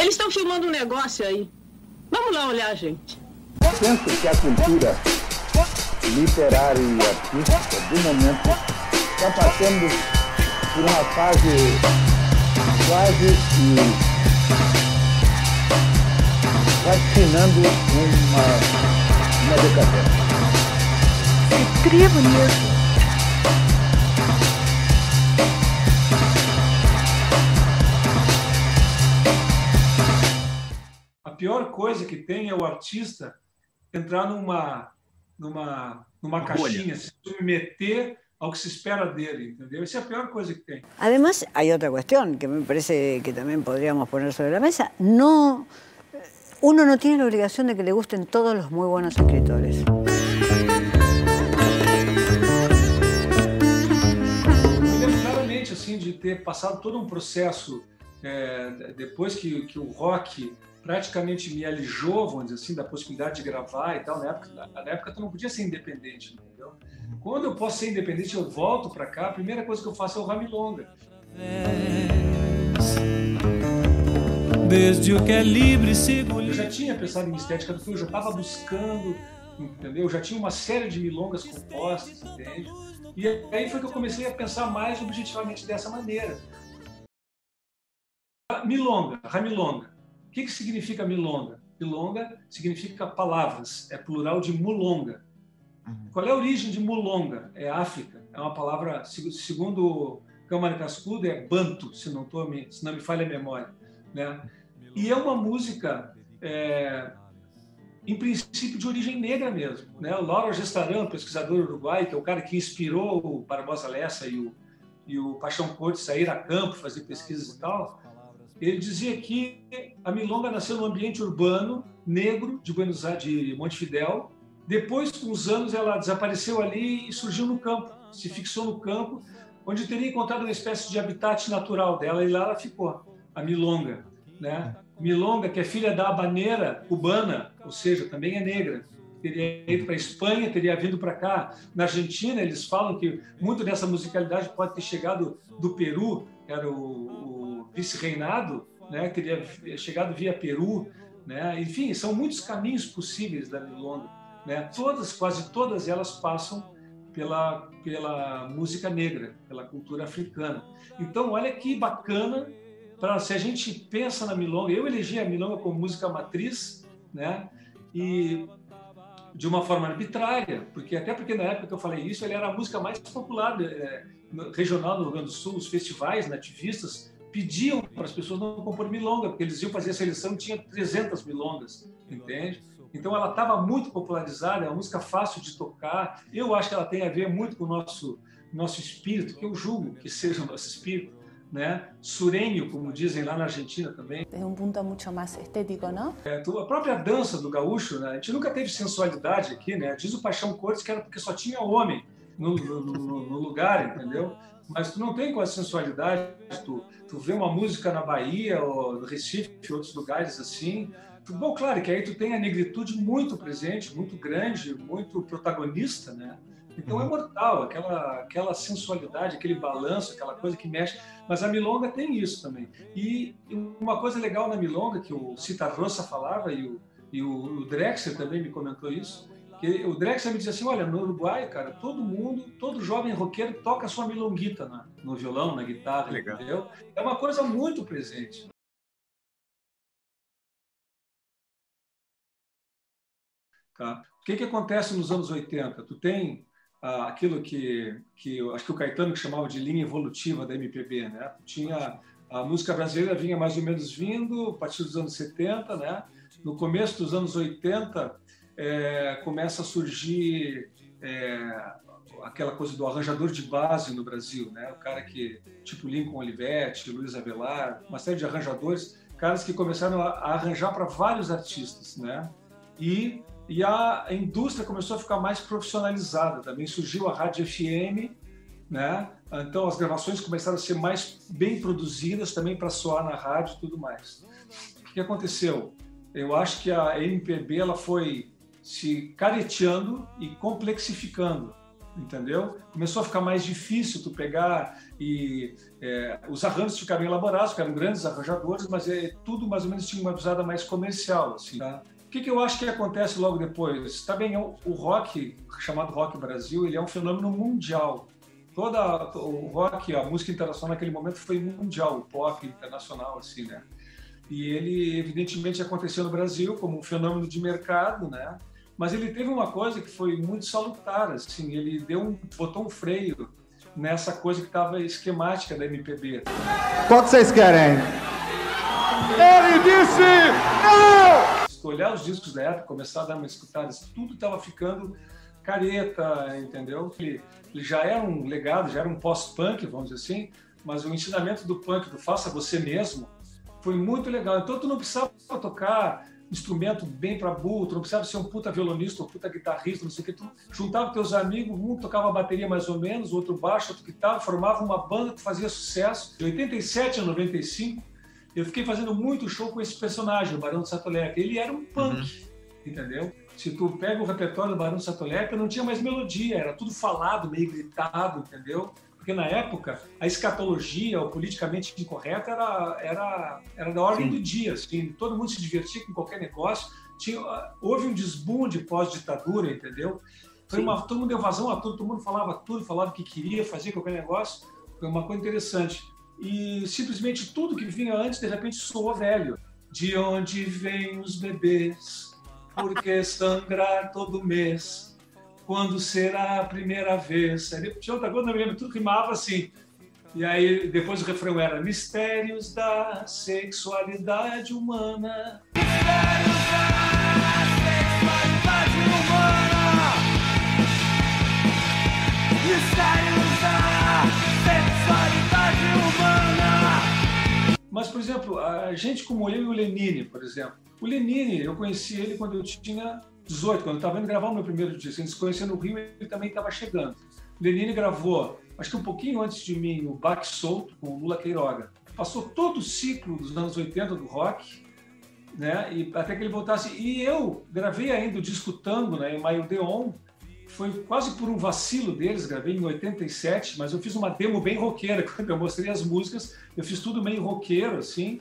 Eles estão filmando um negócio aí. Vamos lá olhar, gente. Penso que a cultura literária e artística do momento está passando por uma fase quase que vacinando uma, uma decadência. Que bonito. Pior coisa que tem é o artista entrar numa, numa, numa caixinha, se submeter ao que se espera dele, entendeu? Essa é a pior coisa que tem. Además, hay otra cuestión que me parece que también podríamos poner sobre la mesa. No, uno no tiene la obligación de que le gusten todos los muy buenos escritores. Claramente assim de ter passado todo um processo é, depois que, que o rock praticamente me alijou, vamos dizer assim, da possibilidade de gravar e tal. Na época, na época tu não podia ser independente, entendeu? Quando eu posso ser independente, eu volto para cá, a primeira coisa que eu faço é o Ramilonga. Desde o que é livre, sigo Eu já tinha pensado em estética do filme, eu já estava buscando, entendeu? Eu já tinha uma série de milongas compostas, entende? E aí foi que eu comecei a pensar mais objetivamente dessa maneira. Milonga, Ramilonga. O que, que significa milonga? Milonga significa palavras, é plural de mulonga. Uhum. Qual é a origem de mulonga? É África, é uma palavra, segundo Câmara Cascudo, é banto, se não, tô, se não me falha a memória. Né? E é uma música, é, em princípio, de origem negra mesmo. Né? O Laura Gestaran, pesquisador uruguai, que é o cara que inspirou o Barbosa Lessa e o, e o Paixão Corte sair a campo, fazer pesquisas e tal, ele dizia que a milonga nasceu no ambiente urbano, negro, de Buenos Aires, de Montevidéu. Depois, com os anos, ela desapareceu ali e surgiu no campo, se fixou no campo, onde teria encontrado uma espécie de habitat natural dela, e lá ela ficou, a milonga. Né? Milonga, que é filha da habaneira cubana, ou seja, também é negra, teria ido para a Espanha, teria vindo para cá. Na Argentina, eles falam que muito dessa musicalidade pode ter chegado do Peru, era o, vice-reinado, né, teria chegado via Peru, né? Enfim, são muitos caminhos possíveis da milonga, né? Todas, quase todas elas passam pela pela música negra, pela cultura africana. Então, olha que bacana para se a gente pensa na milonga, eu elegi a milonga como música matriz, né? E de uma forma arbitrária, porque até porque na época que eu falei isso, ele era a música mais popular é, regional no Rio Grande do Sul, os festivais nativistas pediam para as pessoas não compor milonga, porque eles iam fazer a seleção e tinha 300 milongas, entende? Então ela estava muito popularizada, é uma música fácil de tocar. Eu acho que ela tem a ver muito com o nosso nosso espírito, que eu julgo que seja o nosso espírito, né? Surenho, como dizem lá na Argentina também. É um ponto muito mais estético, não? É, a própria dança do gaúcho, né? A gente nunca teve sensualidade aqui, né? Diz o Paixão Cortes que era porque só tinha homem no, no, no lugar, entendeu? Mas tu não tem com a sensualidade, tu tu vê uma música na Bahia ou no Recife, outros lugares assim. Bom, claro que aí tu tem a negritude muito presente, muito grande, muito protagonista, né? Então é uhum. mortal, aquela, aquela sensualidade, aquele balanço, aquela coisa que mexe. Mas a milonga tem isso também. E uma coisa legal na milonga, que o Cita Rossa falava e o, e o Drexler também me comentou isso, o Drexler me disse assim, olha, no Uruguai, cara, todo mundo, todo jovem roqueiro toca sua milonguita na, no violão, na guitarra, Legal. entendeu? É uma coisa muito presente. Tá? O que, que acontece nos anos 80? Tu tem ah, aquilo que, que acho que o Caetano chamava de linha evolutiva da MPB, né? Tu tinha a música brasileira vinha mais ou menos vindo a partir dos anos 70, né? No começo dos anos 80, é, começa a surgir é, aquela coisa do arranjador de base no Brasil, né? O cara que, tipo Lincoln Olivetti, Luiz Avelar, uma série de arranjadores, caras que começaram a, a arranjar para vários artistas, né? E, e a indústria começou a ficar mais profissionalizada. Também surgiu a rádio FM, né? Então as gravações começaram a ser mais bem produzidas também para soar na rádio e tudo mais. O que aconteceu? Eu acho que a MPB ela foi se careteando e complexificando. entendeu? Começou a ficar mais difícil tu pegar e é, os arranjos ficaram elaborados, eram grandes arranjadores, mas é, tudo mais ou menos tinha uma visada mais comercial, assim, tá? O que, que, eu acho que acontece logo depois? Tá bem, o, o rock, chamado rock Brasil, ele é um fenômeno mundial. Toda o rock, a música internacional naquele momento foi mundial, o pop internacional, assim, né? E ele, evidentemente, aconteceu no Brasil como um fenômeno de mercado, né? Mas ele teve uma coisa que foi muito salutar, assim, ele deu um, botou um freio nessa coisa que estava esquemática da MPB. Qual que vocês querem? Ele disse não! Se olhar os discos da época, começar a dar uma escutada, tudo estava ficando careta, entendeu? Ele, ele já era um legado, já era um pós-punk, vamos dizer assim, mas o ensinamento do punk, do faça você mesmo, foi muito legal. Então tu não precisava tocar instrumento bem para burro, tu não precisava ser um puta violonista, um puta guitarrista, não sei o que. Tu juntava teus amigos, um tocava bateria mais ou menos, outro baixo, outro guitarra, formava uma banda que fazia sucesso. De 87 a 95, eu fiquei fazendo muito show com esse personagem, o Barão de Satoleca. Ele era um punk, uhum. entendeu? Se tu pega o repertório do Barão de Satoleca, não tinha mais melodia, era tudo falado, meio gritado, entendeu? Porque na época a escatologia, o politicamente incorreto, era, era, era da ordem Sim. do dia. Assim, todo mundo se divertia com qualquer negócio. Tinha, houve um desbunde pós-ditadura, entendeu? Foi uma, todo mundo deu vazão a tudo, todo mundo falava tudo, falava o que queria, fazia qualquer negócio. Foi uma coisa interessante. E simplesmente tudo que vinha antes, de repente, soou velho. De onde vêm os bebês? Por que sangrar todo mês? Quando será a primeira vez. Aí tinha outra coisa, não me lembro, tudo rimava assim. E aí depois o refrão era Mistérios da sexualidade humana. Mistérios da sexualidade humana. Mistérios da sexualidade humana. Mas, por exemplo, a gente como eu e o Lenine, por exemplo. O Lenine, eu conheci ele quando eu tinha 18, quando eu estava indo gravar o meu primeiro disco, a gente se conhecia no Rio, ele também estava chegando. Lenine gravou, acho que um pouquinho antes de mim, o Baque Solto, com o Lula Queiroga. Passou todo o ciclo dos anos 80 do rock, né? E até que ele voltasse. E eu gravei ainda o disco Tango, né, em Maio Deon, foi quase por um vacilo deles, gravei em 87, mas eu fiz uma demo bem roqueira, quando eu mostrei as músicas, eu fiz tudo meio roqueiro, assim,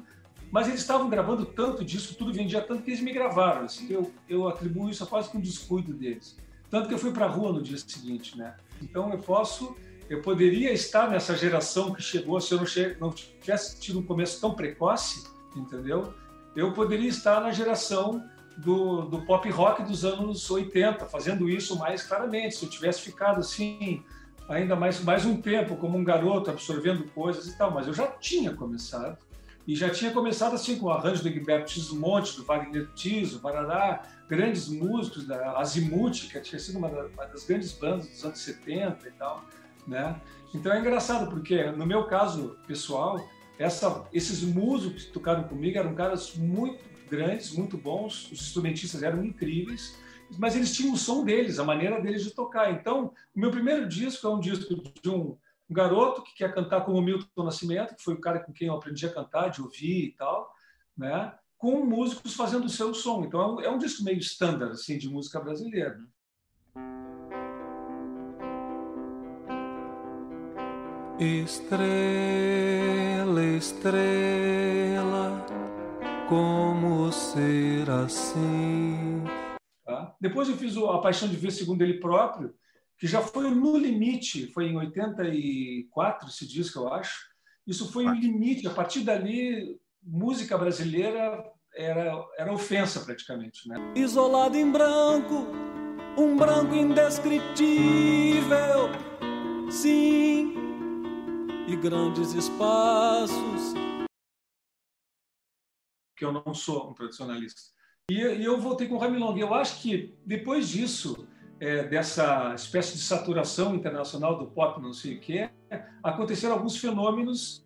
mas eles estavam gravando tanto disso, tudo vendia tanto que eles me gravaram. Assim, eu, eu atribuo isso a quase que um descuido deles. Tanto que eu fui para a rua no dia seguinte, né? Então eu posso, eu poderia estar nessa geração que chegou, se eu não, che não tivesse tido um começo tão precoce, entendeu? Eu poderia estar na geração do, do pop rock dos anos 80, fazendo isso mais claramente. Se eu tivesse ficado assim, ainda mais, mais um tempo como um garoto, absorvendo coisas e tal, mas eu já tinha começado e já tinha começado assim com o arranjo do Egberto Monte, do Wagner Tiso, Barará, grandes músicos da Azimuth, que tinha sido uma, uma das grandes bandas dos anos 70 e tal, né? Então é engraçado porque no meu caso pessoal, essa, esses músicos que tocaram comigo eram caras muito grandes, muito bons, os instrumentistas eram incríveis, mas eles tinham o som deles, a maneira deles de tocar. Então, o meu primeiro disco é um disco de um um garoto que quer cantar como Milton Nascimento, que foi o cara com quem eu aprendi a cantar, de ouvir e tal, né? com músicos fazendo o seu som. Então é um, é um disco meio standard assim, de música brasileira. Estrela, estrela, como ser assim? Tá? Depois eu fiz A Paixão de Ver segundo ele próprio, que já foi no limite, foi em 84 esse disco, eu acho. Isso foi o limite. A partir dali, música brasileira era, era ofensa praticamente. Né? Isolado em branco, um branco indescritível, sim, e grandes espaços. Que eu não sou um tradicionalista. E, e eu voltei com o Ramilong. Eu acho que depois disso é, dessa espécie de saturação internacional do pop, não sei o quê, aconteceram alguns fenômenos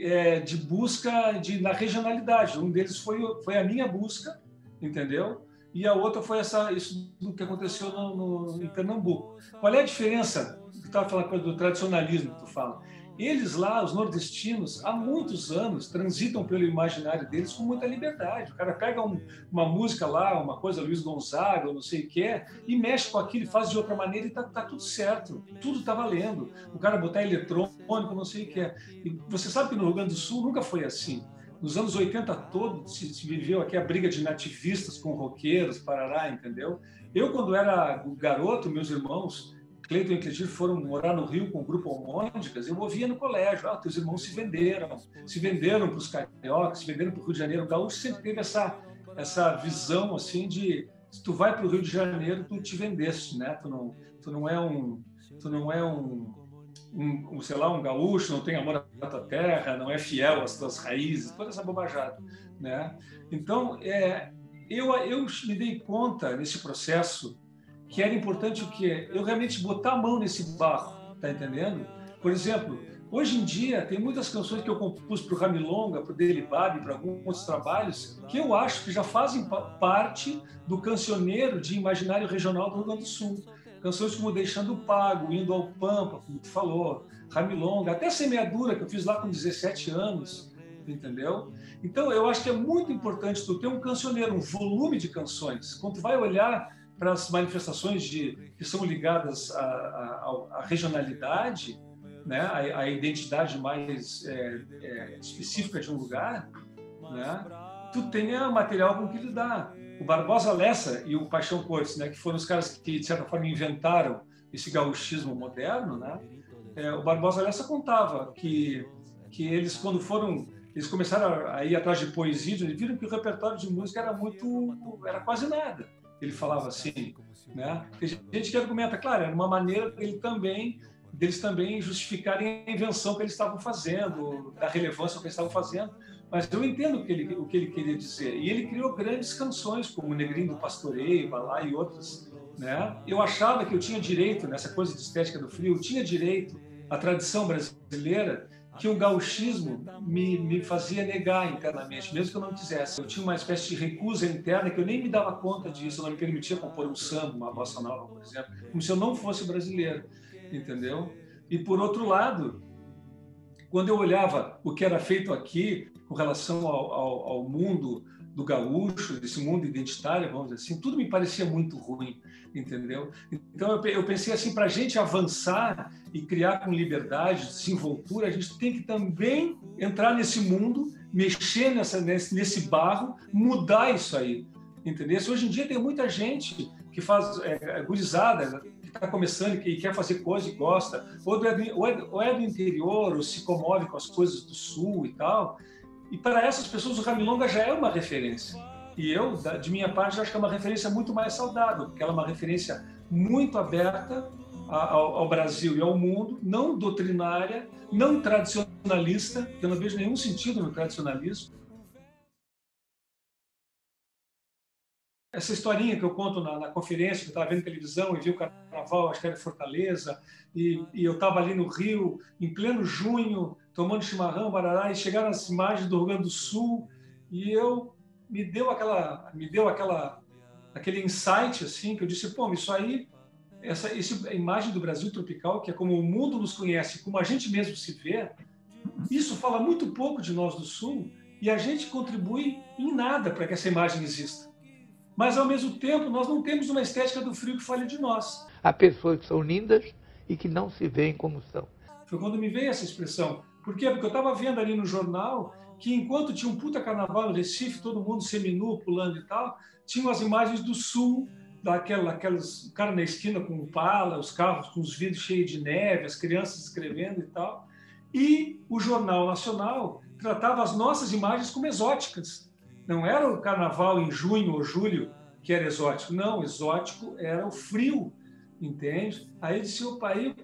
é, de busca de, na regionalidade. Um deles foi, foi a minha busca, entendeu? E a outra foi essa, isso que aconteceu no, no, em Pernambuco. Qual é a diferença? Tu estava falando do tradicionalismo tu fala. Eles lá, os nordestinos, há muitos anos transitam pelo imaginário deles com muita liberdade. O cara pega um, uma música lá, uma coisa Luiz Gonzaga, ou não sei o que é, e mexe com aquilo, faz de outra maneira e tá, tá tudo certo. Tudo tá valendo. O cara botar eletrônico, não sei o que é. E você sabe que no Rio Grande do Sul nunca foi assim. Nos anos 80 todos se, se viveu aqui a briga de nativistas com roqueiros, parará, entendeu? Eu, quando era garoto, meus irmãos, Cleiton e Cleitinho foram morar no Rio com o grupo Almôndigas, eu ouvia no colégio, ah, teus irmãos se venderam, se venderam para os cariocas, se venderam para o Rio de Janeiro. O gaúcho sempre teve essa, essa visão, assim, de se tu vai para o Rio de Janeiro, tu te vendeste, né? Tu não, tu não é um... Tu não é um, um, um sei lá, um gaúcho, não tem amor à tua terra, não é fiel às tuas raízes, toda essa bobajada, né? Então, é, eu, eu me dei conta nesse processo que era importante o quê? Eu realmente botar a mão nesse barro, tá entendendo? Por exemplo, hoje em dia tem muitas canções que eu compus para o Ramilonga, para o Delibab, para alguns outros trabalhos, que eu acho que já fazem parte do cancioneiro de imaginário regional do Rio Grande do Sul. Canções como Deixando Pago, Indo ao Pampa, como tu falou, Ramilonga, até Semeadura, que eu fiz lá com 17 anos, entendeu? Então, eu acho que é muito importante tu ter um cancioneiro, um volume de canções. Quando tu vai olhar para as manifestações de, que são ligadas à, regionalidade, né, à, à identidade mais é, é, específica de um lugar, né, tu tenha material com que lidar. O Barbosa Lessa e o Paixão Cortes, né, que foram os caras que, de certa forma, inventaram esse gauchismo moderno, né, é, o Barbosa Lessa contava que, que eles, quando foram eles começaram a ir atrás de poesia, eles viram que o repertório de música era muito, era quase nada ele falava assim, né? Tem gente que argumenta, claro, era uma maneira dele também deles também justificarem a invenção que eles estavam fazendo, da relevância que eles estavam fazendo. Mas eu entendo o que ele, o que ele queria dizer. E ele criou grandes canções, como Negrinho do Pastoreio, lá e outras. Né? Eu achava que eu tinha direito, nessa coisa de estética do frio, eu tinha direito à tradição brasileira que o gauchismo me, me fazia negar internamente, mesmo que eu não quisesse. Eu tinha uma espécie de recusa interna que eu nem me dava conta disso, eu não me permitia compor um samba, uma bossa nova, por exemplo, como se eu não fosse brasileiro, entendeu? E por outro lado, quando eu olhava o que era feito aqui com relação ao, ao, ao mundo do gaúcho, desse mundo identitário, vamos dizer assim, tudo me parecia muito ruim, entendeu? Então eu pensei assim, para a gente avançar e criar com liberdade, desenvoltura, a gente tem que também entrar nesse mundo, mexer nessa, nesse, nesse barro, mudar isso aí, entendeu? Hoje em dia tem muita gente que faz é, é gurizada, que está começando e quer fazer coisa e gosta, ou, do, é, ou é do interior, ou se comove com as coisas do sul e tal, e para essas pessoas o Ramilonga já é uma referência. E eu, de minha parte, acho que é uma referência muito mais saudável, porque ela é uma referência muito aberta ao, ao Brasil e ao mundo, não doutrinária, não tradicionalista, eu não vejo nenhum sentido no tradicionalismo. Essa historinha que eu conto na, na conferência, que eu estava vendo televisão e vi o carnaval, acho que era Fortaleza, e, e eu estava ali no Rio, em pleno junho, tomando chimarrão, barará, e chegaram as imagens do Rio Grande do Sul, e eu me deu aquela, me deu aquela, aquele insight assim que eu disse, pô, isso aí, essa, essa imagem do Brasil tropical, que é como o mundo nos conhece, como a gente mesmo se vê, isso fala muito pouco de nós do Sul e a gente contribui em nada para que essa imagem exista. Mas ao mesmo tempo, nós não temos uma estética do frio que fale de nós. Há pessoas que são lindas e que não se veem como são. Foi quando me veio essa expressão. Por quê? Porque eu estava vendo ali no jornal que enquanto tinha um puta carnaval no Recife, todo mundo seminu, pulando e tal, tinham as imagens do sul, daquela, aquelas, o cara na esquina com pala, os carros com os vidros cheios de neve, as crianças escrevendo e tal. E o Jornal Nacional tratava as nossas imagens como exóticas. Não era o carnaval em junho ou julho que era exótico. Não, exótico era o frio, entende? Aí disse, opa, aí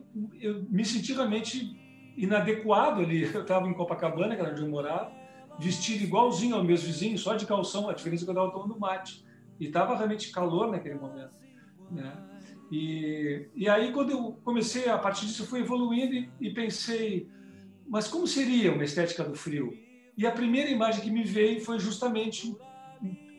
eu me senti realmente inadequado ali. Eu estava em Copacabana, que era onde eu morava, vestido igualzinho aos meus vizinhos, só de calção, a diferença é que eu estava tomando mate. E estava realmente calor naquele momento. Né? E, e aí, quando eu comecei, a partir disso, eu fui evoluindo e, e pensei, mas como seria uma estética do frio? E a primeira imagem que me veio foi justamente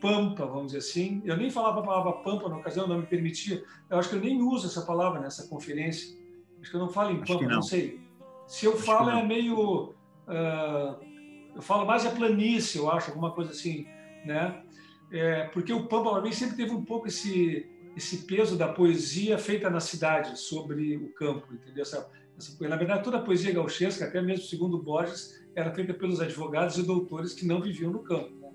pampa, vamos dizer assim. Eu nem falava a palavra pampa na ocasião, não me permitia. Eu acho que eu nem uso essa palavra nessa conferência. Acho que eu não falo em pampa, não. não. sei. Se eu falo é meio, uh, eu falo mais a planície, eu acho, alguma coisa assim, né? É, porque o Pampa para mim sempre teve um pouco esse esse peso da poesia feita na cidade sobre o campo, entendeu? Essa, essa, na verdade, toda a poesia gauchesca, até mesmo segundo Borges, era feita pelos advogados e doutores que não viviam no campo. Né?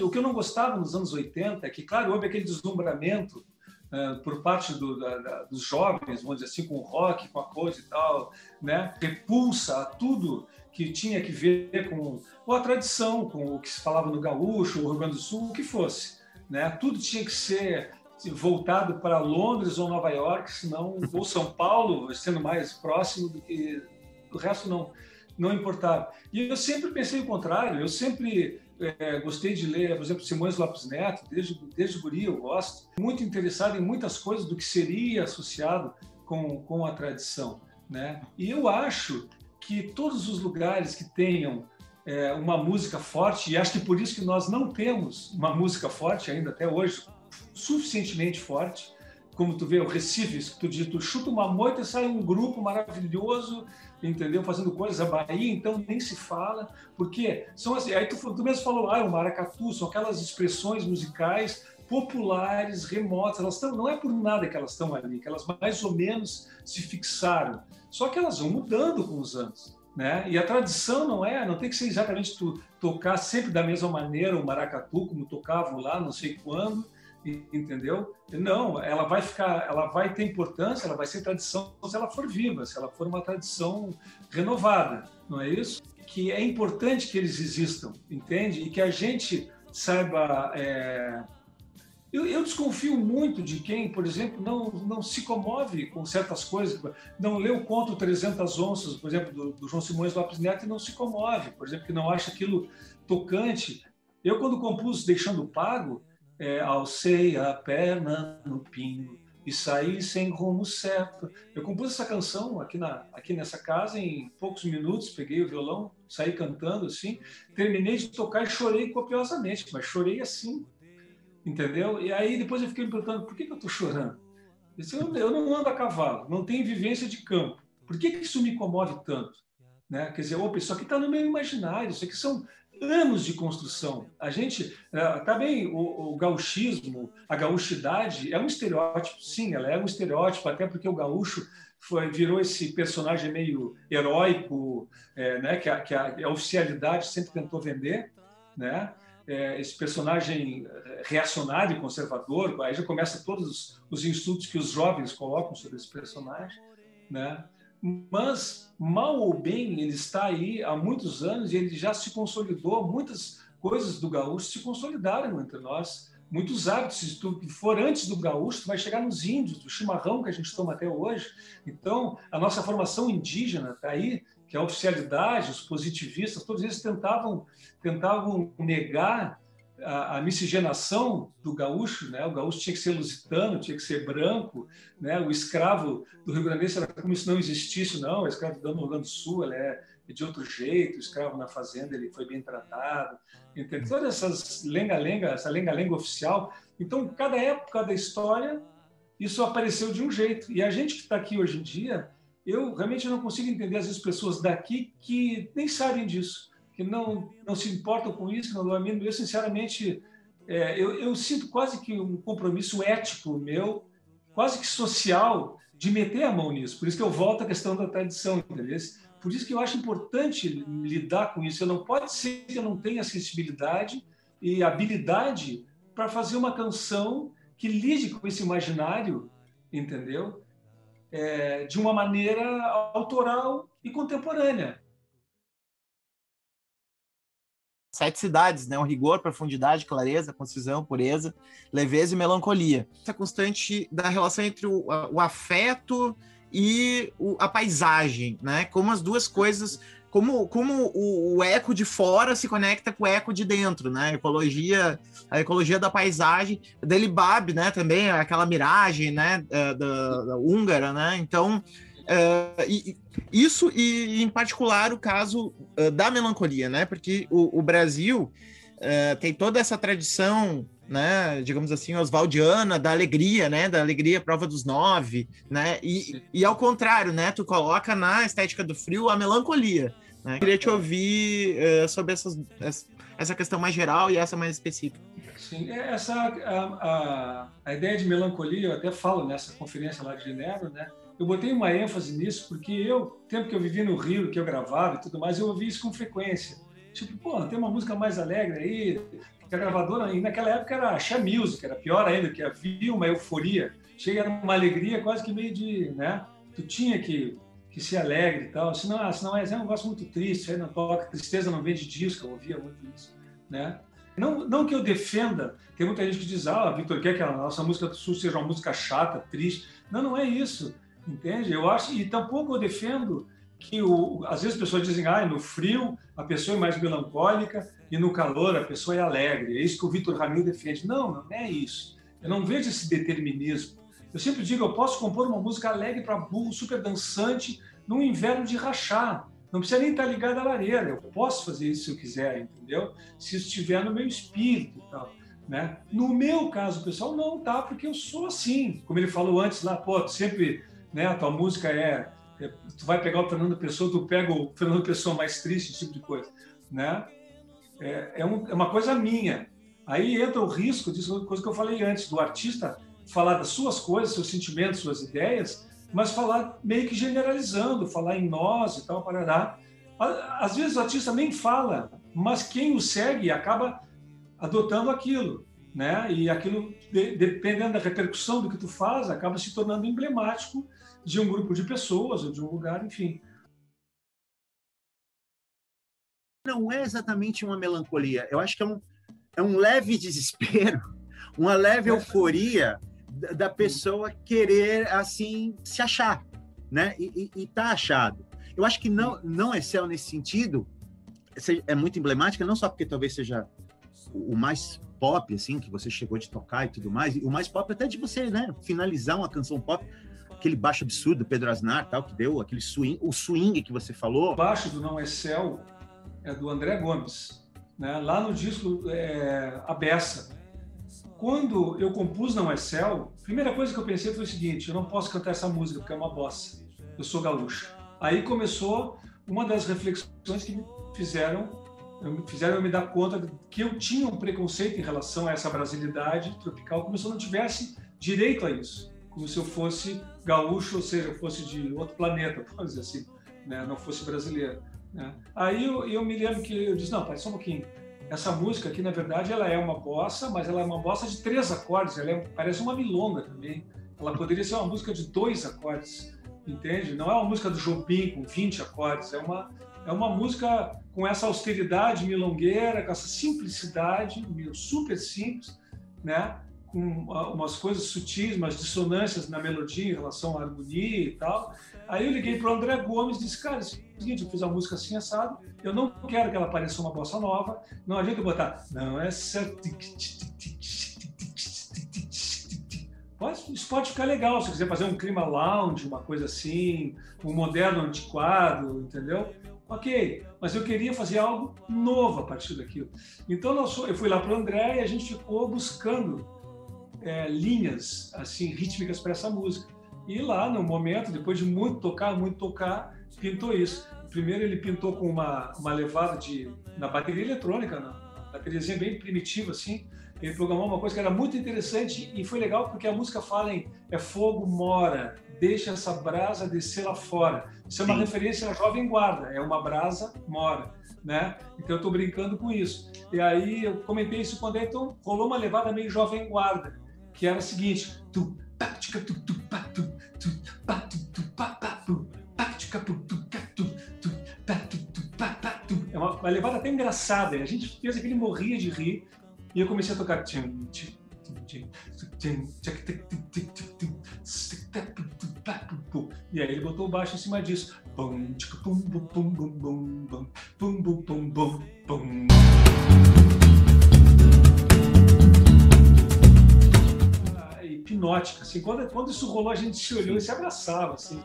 O que eu não gostava nos anos 80 é que, claro, houve aquele deslumbramento uh, por parte do, da, da, dos jovens, vamos dizer assim, com o rock, com a coisa e tal, né? repulsa a tudo que tinha que ver com, com a tradição, com o que se falava no Gaúcho, o Rio Grande do Sul, o que fosse. Né? Tudo tinha que ser voltado para Londres ou Nova York, senão ou São Paulo, sendo mais próximo do que o resto não não importava. E eu sempre pensei o contrário. Eu sempre é, gostei de ler, por exemplo, Simões Lopes Neto, desde desde guri eu gosto. Muito interessado em muitas coisas do que seria associado com com a tradição, né? E eu acho que todos os lugares que tenham é, uma música forte, e acho que por isso que nós não temos uma música forte ainda até hoje, suficientemente forte, como tu vê o Recife, tu diz, tu chuta uma moita e sai um grupo maravilhoso, entendeu? Fazendo coisas, a Bahia, então nem se fala, porque são assim, aí tu, tu mesmo falou, ah, o maracatu, são aquelas expressões musicais populares, remotas, elas estão, não é por nada que elas estão ali, que elas mais ou menos se fixaram. Só que elas vão mudando com os anos. Né? E a tradição não é, não tem que ser exatamente tu tocar sempre da mesma maneira o maracatu como tocavam lá, não sei quando, entendeu? Não, ela vai ficar, ela vai ter importância, ela vai ser tradição se ela for viva, se ela for uma tradição renovada, não é isso? Que é importante que eles existam, entende? E que a gente saiba é, eu, eu, desconfio muito de quem, por exemplo, não, não se comove com certas coisas, não lê o conto 300 onças, por exemplo, do, do João Simões Lopes Neto e não se comove, por exemplo, que não acha aquilo tocante. Eu, quando compus Deixando Pago, é, alcei a perna no pinho e saí sem rumo certo. Eu compus essa canção aqui, na, aqui nessa casa em poucos minutos, peguei o violão, saí cantando assim, terminei de tocar e chorei copiosamente, mas chorei assim, entendeu? E aí depois eu fiquei me perguntando, por que, que eu estou chorando? Eu, disse, eu não ando a cavalo, não tenho vivência de campo. Por que, que isso me comove tanto? Né? Quer dizer, opa, isso aqui está no meu imaginário, isso aqui são anos de construção. A gente, também tá o, o gauchismo, a gauchidade é um estereótipo, sim, ela é um estereótipo, até porque o gaúcho foi, virou esse personagem meio heróico, é, né, que, a, que a oficialidade sempre tentou vender, né? é, esse personagem é, reacionário e conservador, aí já começa todos os, os insultos que os jovens colocam sobre esse personagem, né? Mas, mal ou bem, ele está aí há muitos anos e ele já se consolidou, muitas coisas do gaúcho se consolidaram entre nós, muitos hábitos, se tu for antes do gaúcho, tu vai chegar nos índios, do chimarrão que a gente toma até hoje. Então, a nossa formação indígena está aí, que a oficialidade, os positivistas, todos eles tentavam, tentavam negar a, a, miscigenação do gaúcho, né? O gaúcho tinha que ser lusitano, tinha que ser branco, né? O escravo do Rio Grande do Sul era como se não existisse, não. O escravo do Rio Grande do Sul, ele é de outro jeito. O escravo na fazenda, ele foi bem tratado. Então, todas essas lenga-lenga, essa lenga-lenga oficial. Então, cada época da história, isso apareceu de um jeito. E a gente que está aqui hoje em dia eu realmente não consigo entender as pessoas daqui que nem sabem disso, que não, não se importam com isso, não dominam. Eu, sinceramente, é, eu, eu, sinto quase que um compromisso ético meu, quase que social, de meter a mão nisso. Por isso que eu volto à questão da tradição, entendeu? Por isso que eu acho importante lidar com isso. Eu não pode ser que eu não tenha sensibilidade e habilidade para fazer uma canção que lide com esse imaginário, entendeu? é, de uma maneira autoral e contemporânea. Sete cidades, né? Um rigor, profundidade, clareza, concisão, pureza, leveza e melancolia. Essa constante da relação entre o, o afeto e o, a paisagem, né? Como as duas coisas como, como o, o, eco de fora se conecta com o eco de dentro, né? A ecologia, a ecologia da paisagem, Delibab, né? Também aquela miragem, né? Da, da húngara, né? Então, uh, e, isso e em particular o caso uh, da melancolia, né? Porque o, o Brasil uh, tem toda essa tradição né, digamos assim, oswaldiana, da alegria, né, da alegria, prova dos nove, né, e, e ao contrário, né, tu coloca na estética do frio a melancolia, né? Queria te ouvir uh, sobre essas, essa questão mais geral e essa mais específica. Sim, é, essa a, a, a ideia de melancolia, eu até falo nessa conferência lá de Genebra, né, eu botei uma ênfase nisso porque eu, tempo que eu vivi no Rio, que eu gravava e tudo mais, eu ouvi isso com frequência. Tipo, pô, tem uma música mais alegre aí, que a gravadora, e naquela época era Axé Music, era pior ainda, que havia uma euforia, chega uma alegria quase que meio de, né? Tu tinha que, que ser alegre e tal, senão, ah, senão é, é um negócio muito triste, aí não toca, tristeza não vende disco, eu ouvia muito isso, né? Não, não que eu defenda, tem muita gente que diz, ah, Vitor, quer que a nossa música do Sul seja uma música chata, triste. Não, não é isso, entende? Eu acho, e tampouco eu defendo que o, às vezes as pessoas dizem, ah, no frio a pessoa é mais melancólica e no calor a pessoa é alegre. É isso que o Vitor Ramil defende. Não, não é isso. Eu não vejo esse determinismo. Eu sempre digo, eu posso compor uma música alegre para burro, super dançante, num inverno de rachar. Não precisa nem estar ligado à lareira. Eu posso fazer isso se eu quiser, entendeu? Se estiver no meu espírito e tal. Né? No meu caso, pessoal, não tá, porque eu sou assim. Como ele falou antes lá, pô, sempre, né, a tua música é é, tu vai pegar o Fernando Pessoa, tu pega o Fernando Pessoa mais triste, esse tipo de coisa, né? É, é, um, é uma coisa minha. Aí entra o risco disso, coisa que eu falei antes, do artista falar das suas coisas, seus sentimentos, suas ideias, mas falar meio que generalizando, falar em nós e tal, parará. Às vezes o artista nem fala, mas quem o segue acaba adotando aquilo, né? E aquilo, dependendo da repercussão do que tu faz, acaba se tornando emblemático de um grupo de pessoas ou de um lugar, enfim. Não é exatamente uma melancolia. Eu acho que é um, é um leve desespero, uma leve euforia da pessoa querer assim se achar, né? E, e, e tá achado. Eu acho que não não é céu nesse sentido é muito emblemática não só porque talvez seja o mais pop assim que você chegou de tocar e tudo mais, e o mais pop até de você, né, finalizar uma canção pop aquele baixo absurdo, Pedro Asnar, tal, que deu aquele swing, o swing que você falou. O baixo do Não é Céu é do André Gomes, né? lá no disco é, A Beça. Quando eu compus Não é Céu, a primeira coisa que eu pensei foi o seguinte: eu não posso cantar essa música porque é uma bossa, eu sou gaúcho. Aí começou uma das reflexões que me fizeram fizeram eu me dar conta que eu tinha um preconceito em relação a essa brasilidade tropical, como se eu não tivesse direito a isso como se eu fosse gaúcho, ou seja, fosse de outro planeta, por dizer assim, né? não fosse brasileiro. Né? Aí eu, eu, me lembro que eu disse, não, pai, só um pouquinho. Essa música aqui, na verdade, ela é uma bossa, mas ela é uma bossa de três acordes, ela é, parece uma milonga também. Ela poderia ser uma música de dois acordes, entende? Não é uma música do Jobim com 20 acordes, é uma, é uma música com essa austeridade milongueira, com essa simplicidade, super simples, né? Com umas coisas sutis, umas dissonâncias na melodia em relação à harmonia e tal. Aí eu liguei para o André Gomes e disse, cara, é seguinte, eu fiz a música assim assado, eu não quero que ela pareça uma bossa nova, não adianta eu botar, não é certo. Pode, isso pode ficar legal, se quiser fazer um clima lounge, uma coisa assim, um moderno antiquado, entendeu? Ok, mas eu queria fazer algo novo a partir daquilo. Então eu fui lá para o André e a gente ficou buscando é, linhas assim rítmicas para essa música. E lá no momento, depois de muito tocar, muito tocar, pintou isso. Primeiro ele pintou com uma, uma levada de na bateria eletrônica, na bateriazinha bem primitiva assim. Ele programou uma coisa que era muito interessante e foi legal porque a música fala em é fogo mora, deixa essa brasa descer lá fora. Isso é uma Sim. referência à Jovem Guarda, é uma brasa mora né? Então eu estou brincando com isso. E aí eu comentei isso quando então rolou uma levada meio jovem guarda que era o seguinte: é uma, uma levada até engraçada. A gente fez aquele morria de rir e eu comecei a tocar. E aí ele botou o baixo em cima disso. Bum, bum, bum, bum, bum, bum, bum, bum, bum, bum, bum. Hipnótica. Assim, quando, quando isso rolou, a gente se olhou e se abraçava. Assim.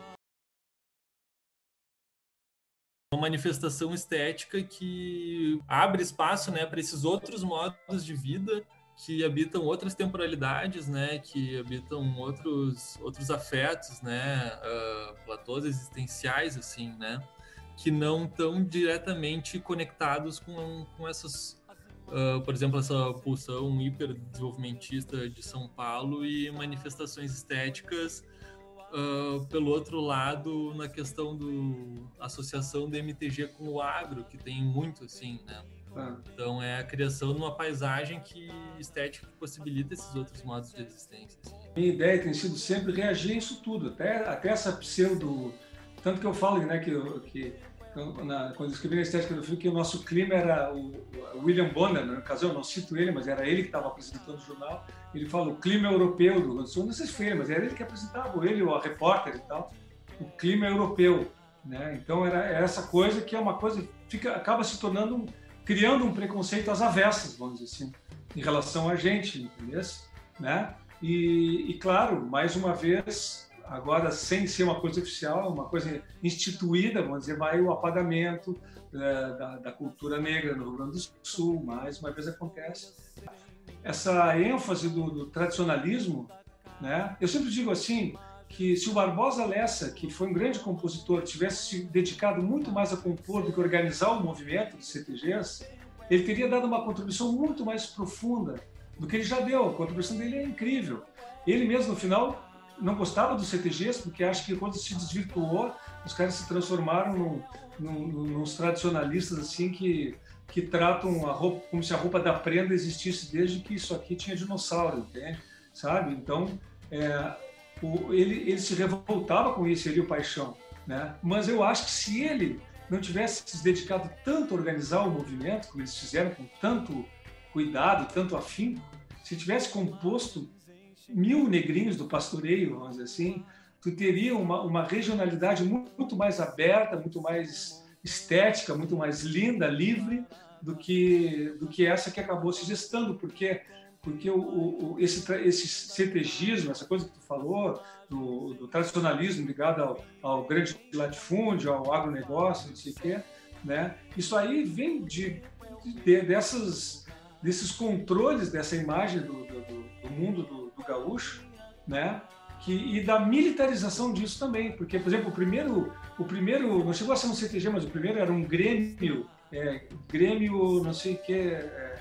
Uma manifestação estética que abre espaço né, para esses outros modos de vida que habitam outras temporalidades, né, que habitam outros outros afetos, né, uh, platôs existenciais assim, né, que não estão diretamente conectados com, com essas, uh, por exemplo, essa pulsão hiperdesenvolvimentista de São Paulo e manifestações estéticas Uh, pelo outro lado, na questão do associação do MTG com o agro, que tem muito assim, né? Ah. Então é a criação de uma paisagem que estética que possibilita esses outros modos de existência. Assim. Minha ideia tem sido sempre reagir a isso tudo, até, até essa pseudo. Tanto que eu falo né, que, que na, quando escrevi na estética do filme, que o nosso clima era o, o William Bonner, né? no caso eu não cito ele, mas era ele que estava apresentando o jornal. Ele fala o clima europeu do Rio não sei se foi ele, mas era ele que apresentava, ele, o repórter e tal, o clima europeu. Né? Então era, era essa coisa que é uma coisa fica acaba se tornando criando um preconceito às avessas, vamos dizer assim, em relação a gente, entendeu? Né? E, e claro, mais uma vez agora sem ser uma coisa oficial, uma coisa instituída, vamos dizer, vai o apagamento é, da, da, cultura negra no Rio Grande do Sul, mais uma vez acontece. Essa ênfase do, do tradicionalismo, né? eu sempre digo assim, que se o Barbosa Lessa, que foi um grande compositor, tivesse se dedicado muito mais a compor do que organizar o movimento dos CTGs, ele teria dado uma contribuição muito mais profunda do que ele já deu. A contribuição dele é incrível. Ele mesmo, no final, não gostava dos CTGs, porque acha que quando se desvirtuou, os caras se transformaram num, num, nos tradicionalistas assim que, que tratam a roupa como se a roupa da prenda existisse desde que isso aqui tinha dinossauro, entende? Sabe? Então, é, o, ele, ele se revoltava com isso, ele o Paixão. Né? Mas eu acho que se ele não tivesse se dedicado tanto a organizar o movimento, como eles fizeram com tanto cuidado, tanto afinco, se tivesse composto mil negrinhos do pastoreio, vamos dizer assim, tu teria uma, uma regionalidade muito mais aberta, muito mais estética, muito mais linda, livre do que do que essa que acabou se gestando, porque porque o, o, esse esse CTGismo, essa coisa que tu falou do, do tradicionalismo ligado ao, ao, grande latifúndio, ao agronegócio, não sei o quê, né? Isso aí vem de, de dessas desses controles dessa imagem do, do, do mundo do, gaúcho, né? Que, e da militarização disso também, porque, por exemplo, o primeiro, o primeiro não chegou a ser um CTG, mas o primeiro era um Grêmio, é, Grêmio, não sei o que, é,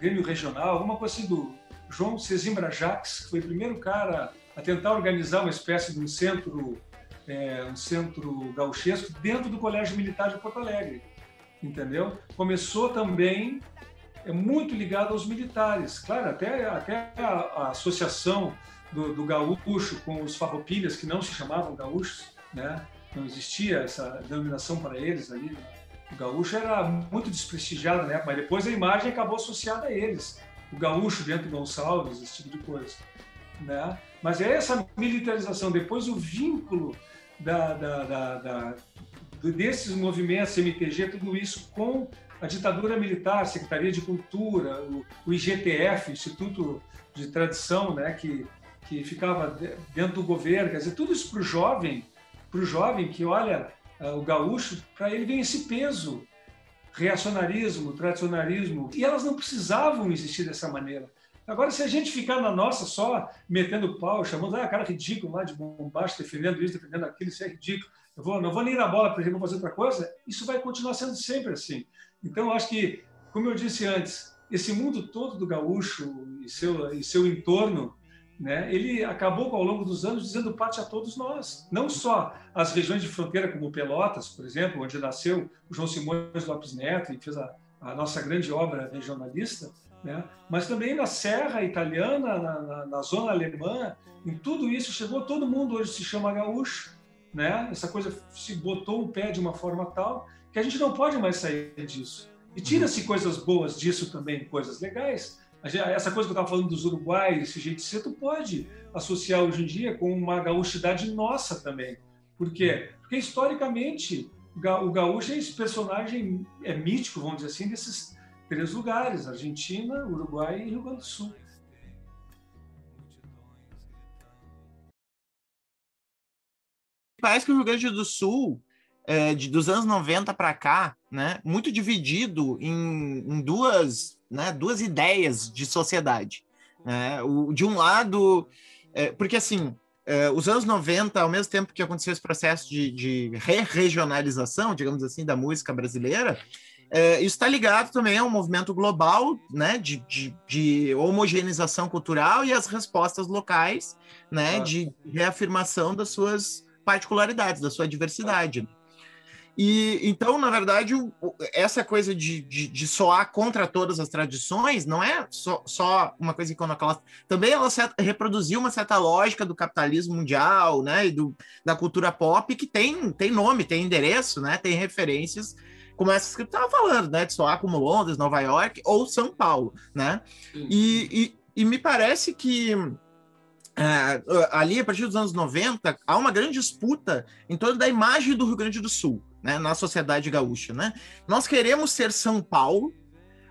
Grêmio Regional, alguma coisa assim do João Cesimbra Jacques, que foi o primeiro cara a tentar organizar uma espécie de um centro, é, um centro gauchesco dentro do Colégio Militar de Porto Alegre, entendeu? Começou também é muito ligado aos militares. Claro, até, até a, a associação do, do, gaúcho com os farroupilhas, que não se chamavam gaúchos, né? não existia essa denominação para eles ali. O gaúcho era muito desprestigiado, né? mas depois a imagem acabou associada a eles. O gaúcho dentro de Gonçalves, esse tipo de coisa. Né? Mas é essa militarização, depois o vínculo da, da, da, da desses movimentos MTG, tudo isso com a ditadura militar, a Secretaria de Cultura, o, o IGTF, Instituto de Tradição, né, que, que ficava dentro do governo, quer dizer, tudo isso para o jovem, para o jovem que olha uh, o gaúcho, para ele vem esse peso, reacionarismo, tradicionalismo, e elas não precisavam existir dessa maneira. Agora, se a gente ficar na nossa só metendo pau, chamando ah, cara ridículo lá de bombacho, defendendo isso, defendendo aquilo, isso é ridículo, eu vou, não vou nem na bola para vou fazer outra coisa, isso vai continuar sendo sempre assim. Então, acho que, como eu disse antes, esse mundo todo do gaúcho e seu, e seu entorno, né, ele acabou ao longo dos anos dizendo parte a todos nós. Não só as regiões de fronteira, como Pelotas, por exemplo, onde nasceu o João Simões Lopes Neto e fez a, a nossa grande obra regionalista, né? mas também na Serra Italiana, na, na, na, Zona Alemã, em tudo isso chegou todo mundo hoje se chama gaúcho, né? Essa coisa se botou o pé de uma forma tal que a gente não pode mais sair disso. E tira-se coisas boas disso também, coisas legais. Essa coisa que eu estava falando dos uruguaios, esse jeito tu pode associar hoje em dia com uma gaúchidade nossa também. Por quê? Porque historicamente o gaúcho é esse personagem é mítico, vamos dizer assim, desses três lugares: Argentina, Uruguai e Rio Grande do Sul. Parece que o Rio Grande do Sul é, de, dos anos 90 para cá, né, muito dividido em, em, duas, né, duas ideias de sociedade. Né? O, de um lado, é, porque assim, é, os anos 90, ao mesmo tempo que aconteceu esse processo de, de re-regionalização, digamos assim, da música brasileira, é, isso está ligado também a um movimento global, né, de, de, de, homogeneização cultural e as respostas locais, né, ah. de reafirmação das suas particularidades, da sua diversidade. E então, na verdade, essa coisa de, de, de, soar contra todas as tradições não é só, só uma coisa iconoclasta. Também ela reproduziu uma certa lógica do capitalismo mundial, né, e do, da cultura pop que tem, tem nome, tem endereço, né, tem referências como essa que estava falando, né, de soar como Londres, Nova York ou São Paulo, né? E, e, e me parece que é, ali, a partir dos anos 90, há uma grande disputa em torno da imagem do Rio Grande do Sul né, na sociedade gaúcha, né? Nós queremos ser São Paulo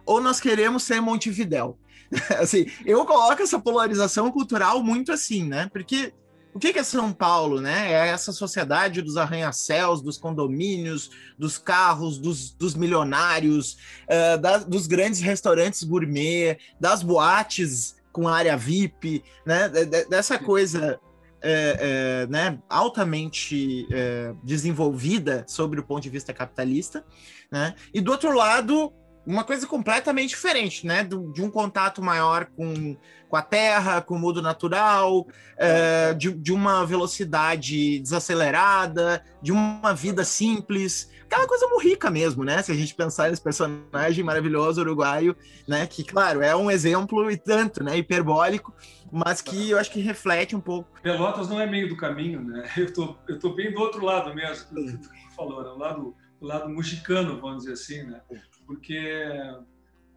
ou nós queremos ser Montevidéu? assim, eu coloco essa polarização cultural muito assim, né? Porque o que é São Paulo, né? É essa sociedade dos arranha-céus, dos condomínios, dos carros, dos, dos milionários, uh, da, dos grandes restaurantes gourmet, das boates com área VIP, né? Dessa coisa é, é, né, altamente é, desenvolvida sobre o ponto de vista capitalista, né? E do outro lado, uma coisa completamente diferente, né? De um contato maior com, com a terra, com o mundo natural, é, de, de uma velocidade desacelerada, de uma vida simples, aquela coisa morrica mesmo, né? Se a gente pensar nesse personagem maravilhoso uruguaio, né? Que, claro, é um exemplo e tanto, né? Hiperbólico, mas que eu acho que reflete um pouco. Pelotas não é meio do caminho, né? Eu tô, eu tô bem do outro lado mesmo, do que falou, né? O lado, lado mexicano, vamos dizer assim, né? porque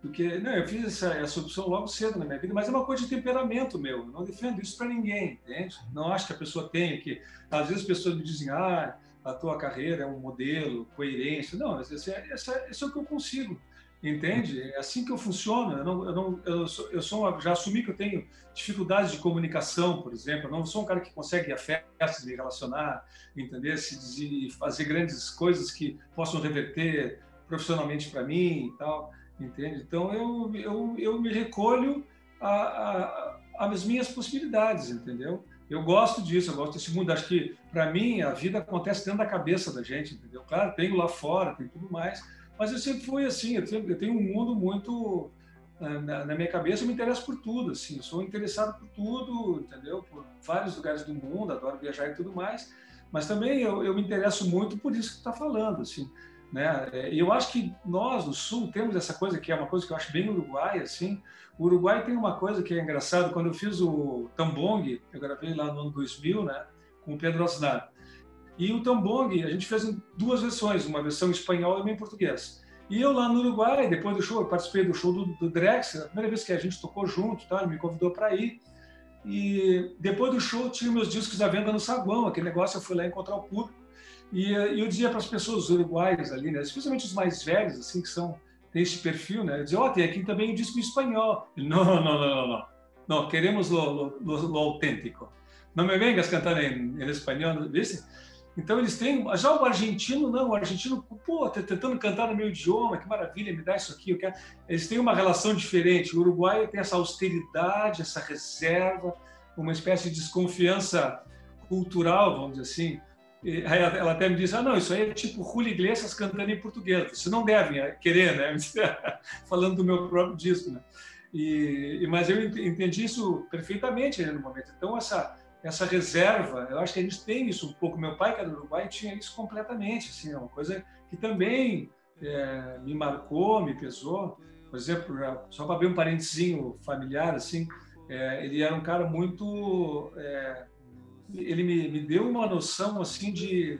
porque não, eu fiz essa, essa opção logo cedo na minha vida, mas é uma coisa de temperamento meu. Eu não defendo isso para ninguém, entende? Não acho que a pessoa tenha que. Às vezes as pessoas me dizem, ah, a tua carreira é um modelo, coerência. Não, esse é, esse é, esse é o que eu consigo, entende? É assim que eu funciono. Eu, não, eu, não, eu, sou, eu sou já assumi que eu tenho dificuldades de comunicação, por exemplo. Eu não sou um cara que consegue ir a festas, me relacionar, entender? Se, fazer grandes coisas que possam reverter profissionalmente para mim e tal, entende? Então eu, eu, eu me recolho às minhas possibilidades, entendeu? Eu gosto disso, eu gosto desse mundo. Acho que, para mim, a vida acontece dentro da cabeça da gente, entendeu? Claro, tenho lá fora, tem tudo mais, mas eu sempre fui assim. Eu tenho, eu tenho um mundo muito na, na, minha cabeça. Eu me interesso por tudo, assim. Eu sou interessado por tudo, entendeu? Por vários lugares do mundo, adoro viajar e tudo mais. Mas também eu, eu me interesso muito por isso que tu está falando, assim. Né? E eu acho que nós, no Sul, temos essa coisa que é uma coisa que eu acho bem uruguai, assim. O Uruguai tem uma coisa que é engraçado. Quando eu fiz o Tambong, eu gravei lá no ano 2000, né? Com o Pedro Osnar. E o Tambong, a gente fez duas versões, uma versão em espanhol e uma em português. E eu lá no Uruguai, depois do show, eu participei do show do, do a primeira vez que a gente tocou junto, tá? ele me convidou para ir. E depois do show, tinha meus discos à venda no saguão, aquele negócio, eu fui lá encontrar o público. E eu dizia para as pessoas uruguaias ali, né, especialmente os mais velhos, assim, que são tem esse perfil, né? Eu dizia, ó, oh, tem aqui também o disco em espanhol. Não, não, não, não. Não, queremos lo, lo, lo, autêntico. Não me vengas cantar em, em espanhol, viste? Então eles têm, já o argentino não, o argentino, pô, tá tentando cantar no meu idioma, que maravilha, me dá isso aqui, eu quero. Eles têm uma relação diferente. O Uruguai tem essa austeridade, essa reserva, uma espécie de desconfiança cultural, vamos dizer assim. E aí ela até me disse, ah, não, isso aí é tipo Julio Iglesias cantando em português. Você não deve é, querer, né? Falando do meu próprio disco, né? E, mas eu entendi isso perfeitamente no momento. Então, essa, essa reserva, eu acho que a gente tem isso um pouco. Meu pai, que era do Uruguai, tinha isso completamente. Assim, é uma coisa que também é, me marcou, me pesou. Por exemplo, só para abrir um parentezinho familiar, assim, é, ele era um cara muito... É, ele me, me deu uma noção assim de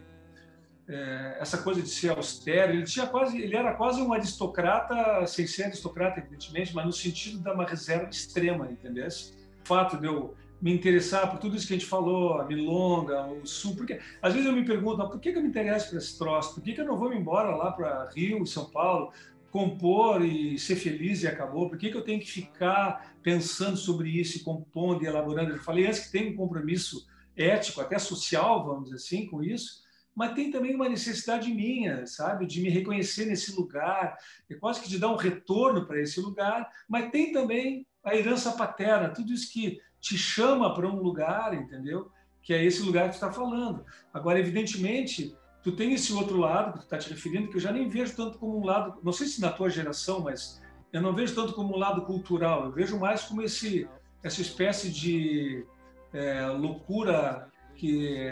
é, essa coisa de ser austero. Ele tinha quase, ele era quase um aristocrata, sem ser aristocrata evidentemente, mas no sentido de uma reserva extrema, entendeu? O fato de eu me interessar por tudo isso que a gente falou, a milonga, o sul, porque às vezes eu me pergunto, por que, que eu me interesso por esse troço? Por que, que eu não vou me embora lá para Rio, São Paulo, compor e ser feliz e acabou? Por que, que eu tenho que ficar pensando sobre isso e compondo e elaborando? Eu falei antes que tem um compromisso ético, até social, vamos dizer assim, com isso. mas tem também uma necessidade minha, sabe, de me reconhecer nesse lugar, e quase que de dar um retorno para esse lugar, mas tem também a herança paterna, tudo isso que te chama para um lugar, entendeu? Que é esse lugar que tu está falando. Agora, evidentemente, tu tem esse outro lado que tu está te referindo, que eu já nem vejo tanto como um lado, não sei se na tua geração, mas eu não vejo tanto como um lado cultural, eu vejo mais como esse, essa espécie de é, loucura que,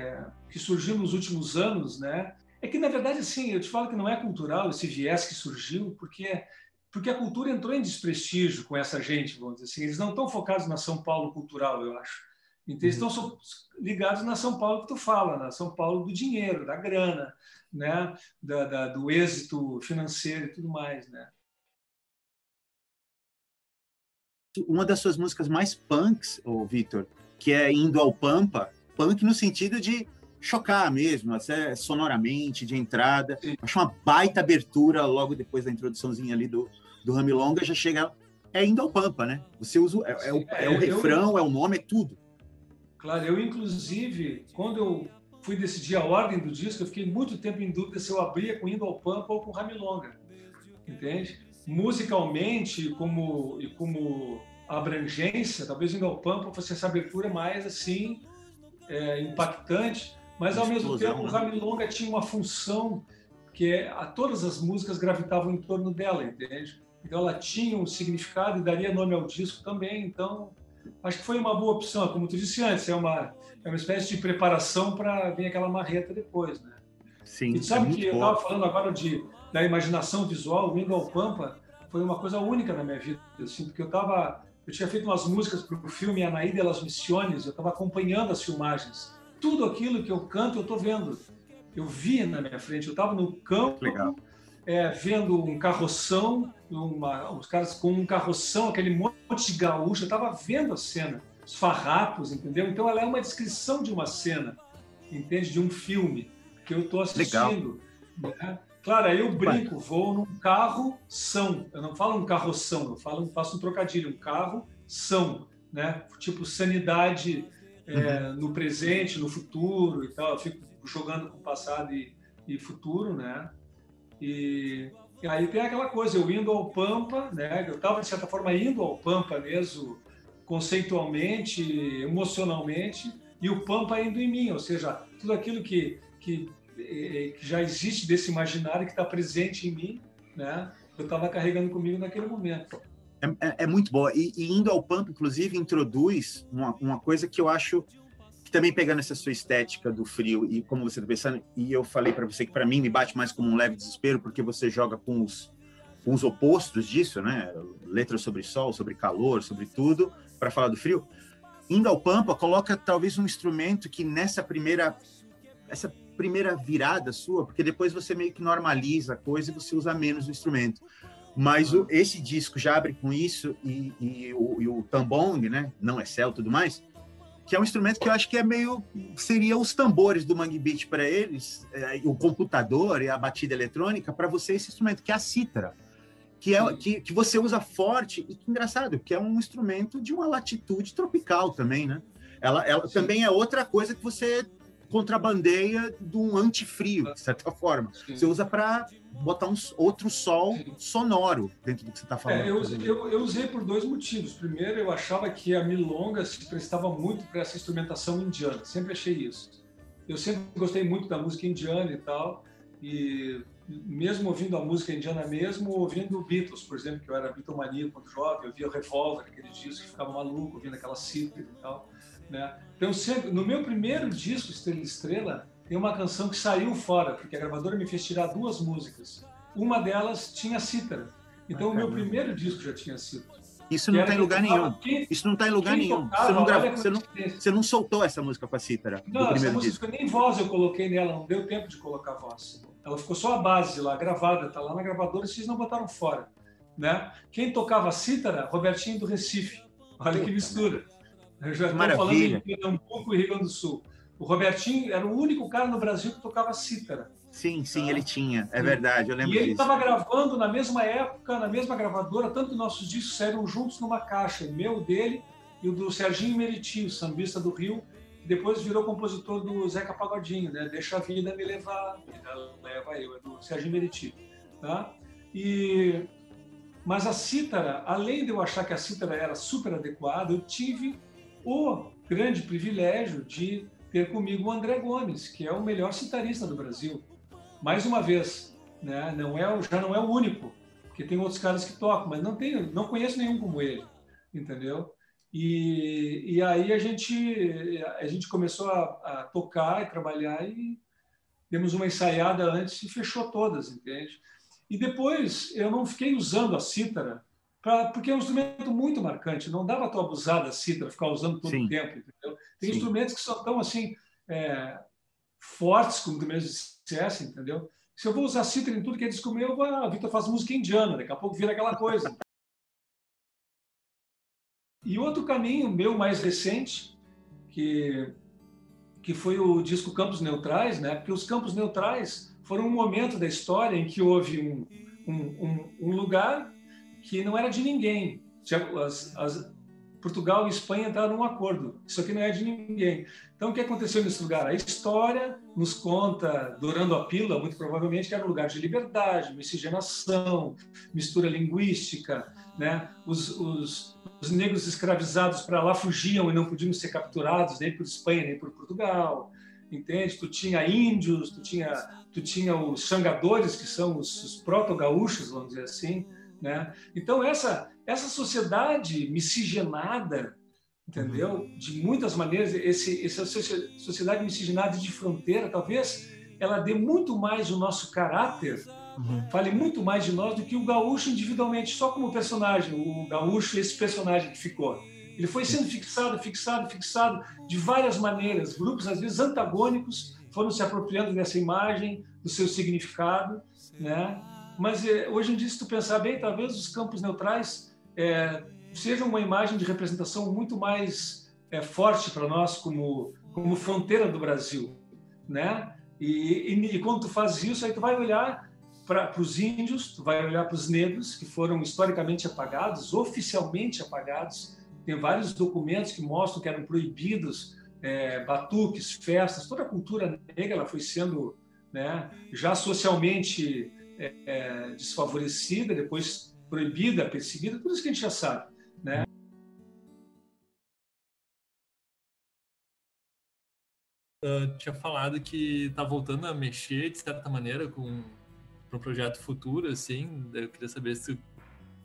que surgiu nos últimos anos, né? É que, na verdade, assim, eu te falo que não é cultural esse viés que surgiu, porque, porque a cultura entrou em desprestígio com essa gente, vamos dizer assim. Eles não estão focados na São Paulo cultural, eu acho. Então, eles uhum. estão ligados na São Paulo que tu fala, na São Paulo do dinheiro, da grana, né? Da, da, do êxito financeiro e tudo mais, né? Uma das suas músicas mais punks, Vitor, que é Indo ao Pampa, punk no sentido de chocar mesmo, até sonoramente, de entrada. Acho uma baita abertura logo depois da introduçãozinha ali do, do Ramilonga, já chega. É indo ao Pampa, né? Você usa. É, é, o, é, é o refrão, eu, é o nome, é tudo. Claro, eu, inclusive, quando eu fui decidir a ordem do disco, eu fiquei muito tempo em dúvida se eu abria com Indo ao Pampa ou com Ramilonga. Entende? Musicalmente, como, e como abrangência, talvez ao Pampa fosse essa abertura mais assim é, impactante, mas ao mesmo tempo o né? Ramilonga tinha uma função que é, a todas as músicas gravitavam em torno dela, entende? Então ela tinha um significado e daria nome ao disco também, então acho que foi uma boa opção, como tu disse antes, é uma, é uma espécie de preparação para vir aquela marreta depois, né? Sim, e tu sabe é que eu estava falando agora de, da imaginação visual, o Indo ao Pampa foi uma coisa única na minha vida, assim, porque eu estava eu tinha feito umas músicas para o filme Anaí de las Missiones, eu estava acompanhando as filmagens. Tudo aquilo que eu canto, eu estou vendo. Eu vi na minha frente, eu estava no campo, é, vendo um carroção, uma, os caras com um carroção, aquele monte de gaúcho, eu estava vendo a cena, os farrapos, entendeu? Então ela é uma descrição de uma cena, entende? De um filme que eu estou assistindo. Né? Claro, aí eu brinco, vou num carro são. Eu não falo um carroção, eu falo, faço um trocadilho, um carro são, né? Tipo sanidade é, uhum. no presente, no futuro e tal. Eu fico jogando com passado e, e futuro, né? E, e, aí tem aquela coisa, eu indo ao Pampa, né? Eu estava de certa forma indo ao Pampa mesmo, conceitualmente, emocionalmente, e o Pampa indo em mim, ou seja, tudo aquilo que que que já existe desse imaginário que está presente em mim, né? Eu estava carregando comigo naquele momento. É, é, é muito boa. E, e, indo ao Pump, inclusive, introduz uma, uma coisa que eu acho que também pegando essa sua estética do frio e como você está pensando, e eu falei para você que para mim me bate mais como um leve desespero, porque você joga com os, com os opostos disso, né? Letras sobre sol, sobre calor, sobre tudo, para falar do frio. Indo ao Pampa, coloca talvez um instrumento que nessa primeira essa primeira virada sua, porque depois você meio que normaliza a coisa e você usa menos o instrumento. Mas o, esse disco já abre com isso e, e, o, e o tambong, né? Não é céu, tudo mais, que é um instrumento que eu acho que é meio seria os tambores do Mangue Beat para eles, é, o computador e a batida eletrônica para você esse instrumento que é a cítara, que é que, que você usa forte e que engraçado, que é um instrumento de uma latitude tropical também, né? Ela, ela também é outra coisa que você contrabandeia de um antifrio, de certa forma. Sim. Você usa para botar um outro sol Sim. sonoro dentro do que você está falando. É, eu, eu, eu, usei por dois motivos. Primeiro, eu achava que a milonga se prestava muito para essa instrumentação indiana. Sempre achei isso. Eu sempre gostei muito da música indiana e tal. E mesmo ouvindo a música indiana mesmo, ouvindo Beatles, por exemplo, que eu era Beatlemania quando jovem, eu via o Revolver, aquele disco, que ficava maluco ouvindo aquela cifra e tal. Né? Então, sempre, no meu primeiro disco, Estrela Estrela, tem uma canção que saiu fora, porque a gravadora me fez tirar duas músicas. Uma delas tinha cítara. Então, ah, o meu primeiro disco já tinha cítara. Isso não está em lugar nenhum. Isso não está em lugar nenhum. Tocava, você, não você, não, você não soltou essa música com a cítara. Não, essa música disco. nem voz eu coloquei nela, não deu tempo de colocar voz. Ela ficou só a base lá, gravada, está lá na gravadora e vocês não botaram fora. Né? Quem tocava cítara? Robertinho do Recife. Olha que mistura. Eu já estou falando em Pernambuco e Rio Grande do Sul. O Robertinho era o único cara no Brasil que tocava cítara. Sim, sim, tá? ele tinha, é verdade, eu lembro E ele estava gravando na mesma época, na mesma gravadora, tanto que nossos discos saíram juntos numa caixa, o meu dele e o do Serginho Meriti, o sambista do Rio, depois virou compositor do Zeca Pagodinho, né? Deixa a vida me levar, leva eu, é do Sérgio Meriti, tá? E mas a cítara, além de eu achar que a cítara era super adequada, eu tive o grande privilégio de ter comigo o André Gomes, que é o melhor citarista do Brasil. Mais uma vez, né? Não é, já não é o único, porque tem outros caras que tocam, mas não tenho, não conheço nenhum como ele, entendeu? E, e aí a gente a gente começou a, a tocar e trabalhar e demos uma ensaiada antes e fechou todas, entende? E depois eu não fiquei usando a cítara pra, porque é um instrumento muito marcante. Não dava para abusar da cítara, ficar usando todo Sim. o tempo, entendeu? Tem Sim. instrumentos que são tão assim é, fortes, como tu mesmo dissesse, entendeu? Se eu vou usar cítara em tudo que é disco meu, a Vitor faz música indiana, daqui a pouco vira aquela coisa. E outro caminho meu mais recente, que, que foi o disco Campos Neutrais, né? porque os Campos Neutrais foram um momento da história em que houve um, um, um, um lugar que não era de ninguém. As, as, Portugal e Espanha entraram num acordo. Isso aqui não é de ninguém. Então, o que aconteceu nesse lugar? A história nos conta, durando a pílula, muito provavelmente, que era um lugar de liberdade, miscigenação, mistura linguística. Né? Os, os, os negros escravizados para lá fugiam e não podiam ser capturados nem por Espanha nem por Portugal. Entende? Tu tinha índios, tu tinha, tu tinha os xangadores, que são os, os proto-gaúchos, vamos dizer assim. Né? Então, essa, essa sociedade miscigenada, entendeu? De muitas maneiras, esse, essa sociedade miscigenada de fronteira, talvez ela dê muito mais o nosso caráter, uhum. fale muito mais de nós do que o gaúcho individualmente, só como personagem, o gaúcho, esse personagem que ficou. Ele foi sendo fixado, fixado, fixado de várias maneiras. Grupos, às vezes, antagônicos foram se apropriando dessa imagem, do seu significado, né? Mas é, hoje em dia, se tu pensar bem, talvez os campos neutrais é, sejam uma imagem de representação muito mais é, forte para nós como, como fronteira do Brasil, né? E, e, e, quando tu faz isso, aí tu vai olhar para os índios, tu vai olhar para os negros que foram historicamente apagados, oficialmente apagados. Tem vários documentos que mostram que eram proibidos é, batuques, festas, toda a cultura negra ela foi sendo né, já socialmente é, é, desfavorecida, depois proibida, perseguida, tudo isso que a gente já sabe. Né? Uh, tinha falado que está voltando a mexer de certa maneira com um projeto futuro, assim. Eu queria saber se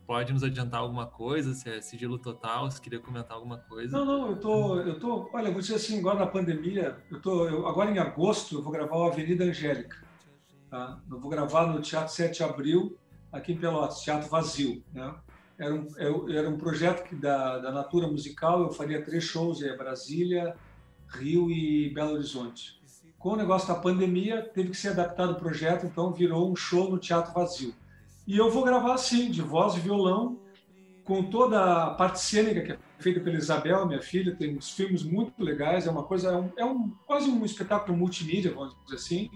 pode nos adiantar alguma coisa, se é sigilo total, se queria comentar alguma coisa. Não, não, eu tô, eu tô, olha, vou dizer assim, agora na pandemia, eu tô, eu, agora em agosto eu vou gravar o Avenida Angélica. Tá? Eu vou gravar no Teatro 7 de Abril, aqui em Pelotas, Teatro Vazio. Né? Era, um, era um projeto que da, da Natura Musical, eu faria três shows em Brasília, Rio e Belo Horizonte. Com o negócio da pandemia, teve que ser adaptado o projeto, então virou um show no Teatro Vazio. E eu vou gravar assim, de voz e violão, com toda a parte cênica que é feita pela Isabel, minha filha, tem uns filmes muito legais, é uma coisa, é, um, é um, quase um espetáculo multimídia, vamos dizer assim,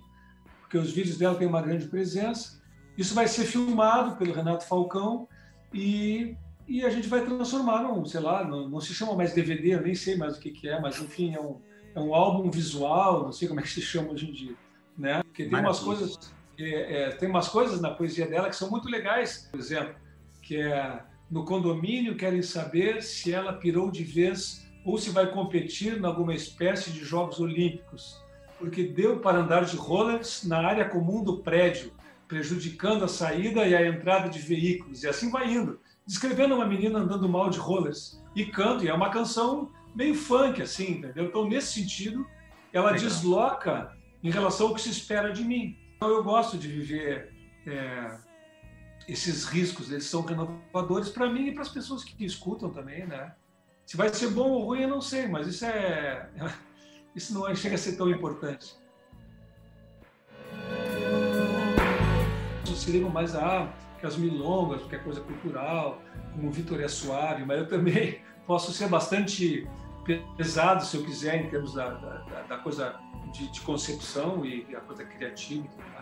porque os vídeos dela têm uma grande presença. Isso vai ser filmado pelo Renato Falcão e, e a gente vai transformar num, sei lá, não, não se chama mais DVD, eu nem sei mais o que, que é, mas enfim, é um, é um álbum visual, não sei como é que se chama hoje em dia, né? Porque tem umas coisas, é, é, tem umas coisas na poesia dela que são muito legais, por exemplo, que é no condomínio querem saber se ela pirou de vez ou se vai competir em alguma espécie de Jogos Olímpicos porque deu para andar de rollers na área comum do prédio, prejudicando a saída e a entrada de veículos, e assim vai indo, descrevendo uma menina andando mal de rollers. E canto, e é uma canção meio funk, assim, entendeu? Então, nesse sentido, ela Legal. desloca em relação ao que se espera de mim. Então, eu gosto de viver é, esses riscos, eles são renovadores para mim e para as pessoas que escutam também, né? Se vai ser bom ou ruim, eu não sei, mas isso é isso não chega a ser tão importante. Se ligam mais a que as milongas, que é coisa cultural, como Vitor é suave, mas eu também posso ser bastante pesado, se eu quiser, em termos da, da, da coisa de, de, concepção e a coisa criativa e tudo mais.